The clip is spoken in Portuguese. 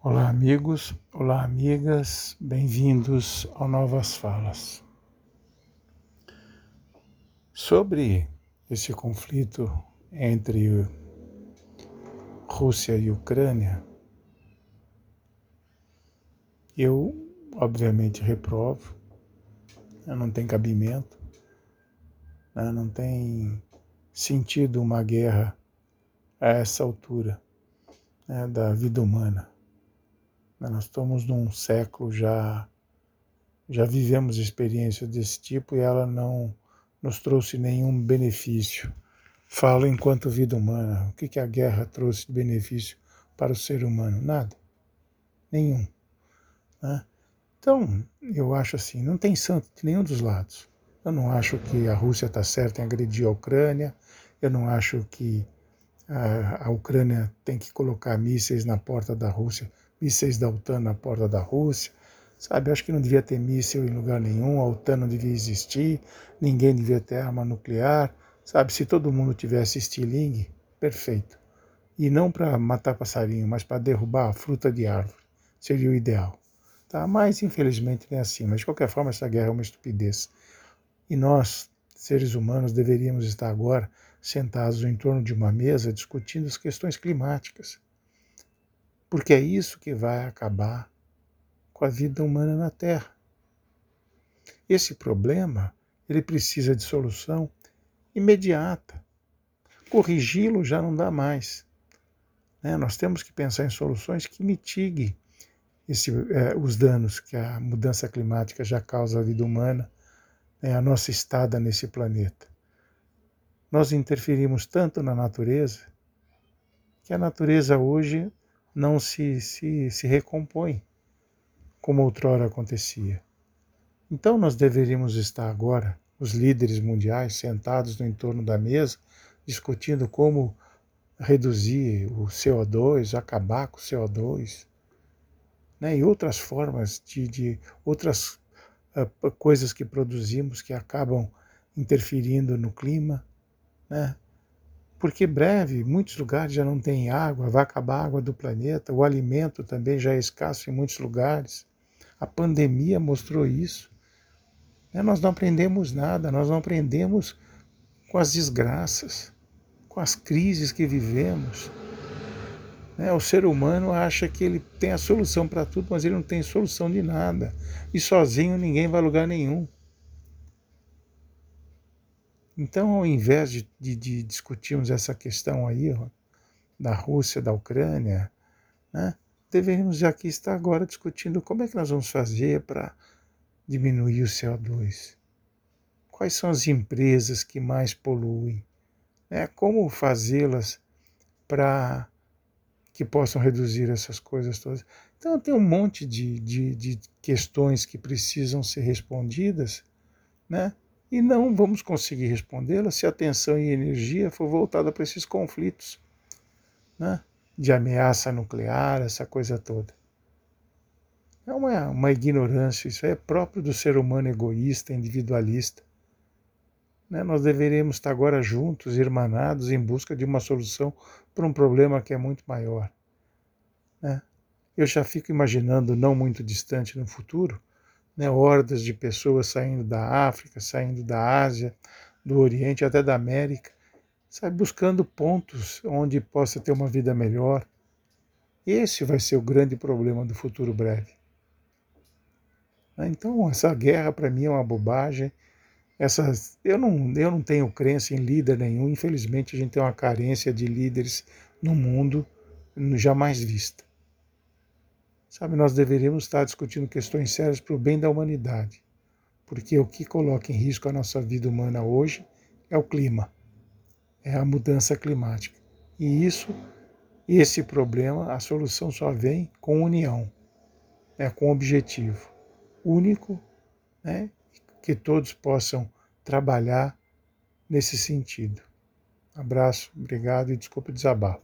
Olá, amigos, olá, amigas, bem-vindos ao Novas Falas. Sobre esse conflito entre Rússia e Ucrânia, eu, obviamente, reprovo, não tem cabimento, né, não tem sentido uma guerra a essa altura né, da vida humana. Nós estamos num século já, já vivemos experiências desse tipo e ela não nos trouxe nenhum benefício. Falo enquanto vida humana. O que, que a guerra trouxe de benefício para o ser humano? Nada. Nenhum. Né? Então, eu acho assim, não tem santo de nenhum dos lados. Eu não acho que a Rússia está certa em agredir a Ucrânia, eu não acho que a, a Ucrânia tem que colocar mísseis na porta da Rússia mísseis da OTAN na porta da Rússia, sabe? Acho que não devia ter míssil em lugar nenhum, a OTAN não devia existir, ninguém devia ter arma nuclear, sabe? Se todo mundo tivesse estilingue, perfeito. E não para matar passarinho, mas para derrubar a fruta de árvore, seria o ideal. Tá? Mas, infelizmente, não é assim. Mas, de qualquer forma, essa guerra é uma estupidez. E nós, seres humanos, deveríamos estar agora sentados em torno de uma mesa discutindo as questões climáticas porque é isso que vai acabar com a vida humana na Terra. Esse problema, ele precisa de solução imediata. Corrigi-lo já não dá mais. Né? Nós temos que pensar em soluções que mitiguem esse, é, os danos que a mudança climática já causa à vida humana, né? a nossa estada nesse planeta. Nós interferimos tanto na natureza que a natureza hoje não se, se, se recompõe como outrora acontecia. Então nós deveríamos estar agora, os líderes mundiais, sentados no entorno da mesa, discutindo como reduzir o CO2, acabar com o CO2, né? e outras formas de, de outras uh, coisas que produzimos que acabam interferindo no clima, né? Porque breve, muitos lugares já não tem água, vai acabar a água do planeta, o alimento também já é escasso em muitos lugares. A pandemia mostrou isso. É, nós não aprendemos nada, nós não aprendemos com as desgraças, com as crises que vivemos. É, o ser humano acha que ele tem a solução para tudo, mas ele não tem solução de nada. E sozinho ninguém vai a lugar nenhum. Então, ao invés de, de, de discutirmos essa questão aí, ó, da Rússia, da Ucrânia, né, deveríamos aqui estar agora discutindo como é que nós vamos fazer para diminuir o CO2. Quais são as empresas que mais poluem? Né, como fazê-las para que possam reduzir essas coisas todas. Então, tem um monte de, de, de questões que precisam ser respondidas, né? E não vamos conseguir respondê-la se a atenção e energia for voltada para esses conflitos né? de ameaça nuclear, essa coisa toda. É uma, uma ignorância, isso é próprio do ser humano egoísta, individualista. Né? Nós deveríamos estar agora juntos, irmanados, em busca de uma solução para um problema que é muito maior. Né? Eu já fico imaginando, não muito distante no futuro, né, hordas de pessoas saindo da África, saindo da Ásia, do Oriente, até da América, sabe, buscando pontos onde possa ter uma vida melhor. Esse vai ser o grande problema do futuro breve. Né, então, essa guerra para mim é uma bobagem. Essas, eu, não, eu não tenho crença em líder nenhum. Infelizmente, a gente tem uma carência de líderes no mundo jamais vista. Sabe, nós deveríamos estar discutindo questões sérias para o bem da humanidade, porque o que coloca em risco a nossa vida humana hoje é o clima, é a mudança climática. E isso, esse problema, a solução só vem com união, né, com objetivo único, né, que todos possam trabalhar nesse sentido. Abraço, obrigado e desculpe o desabafo.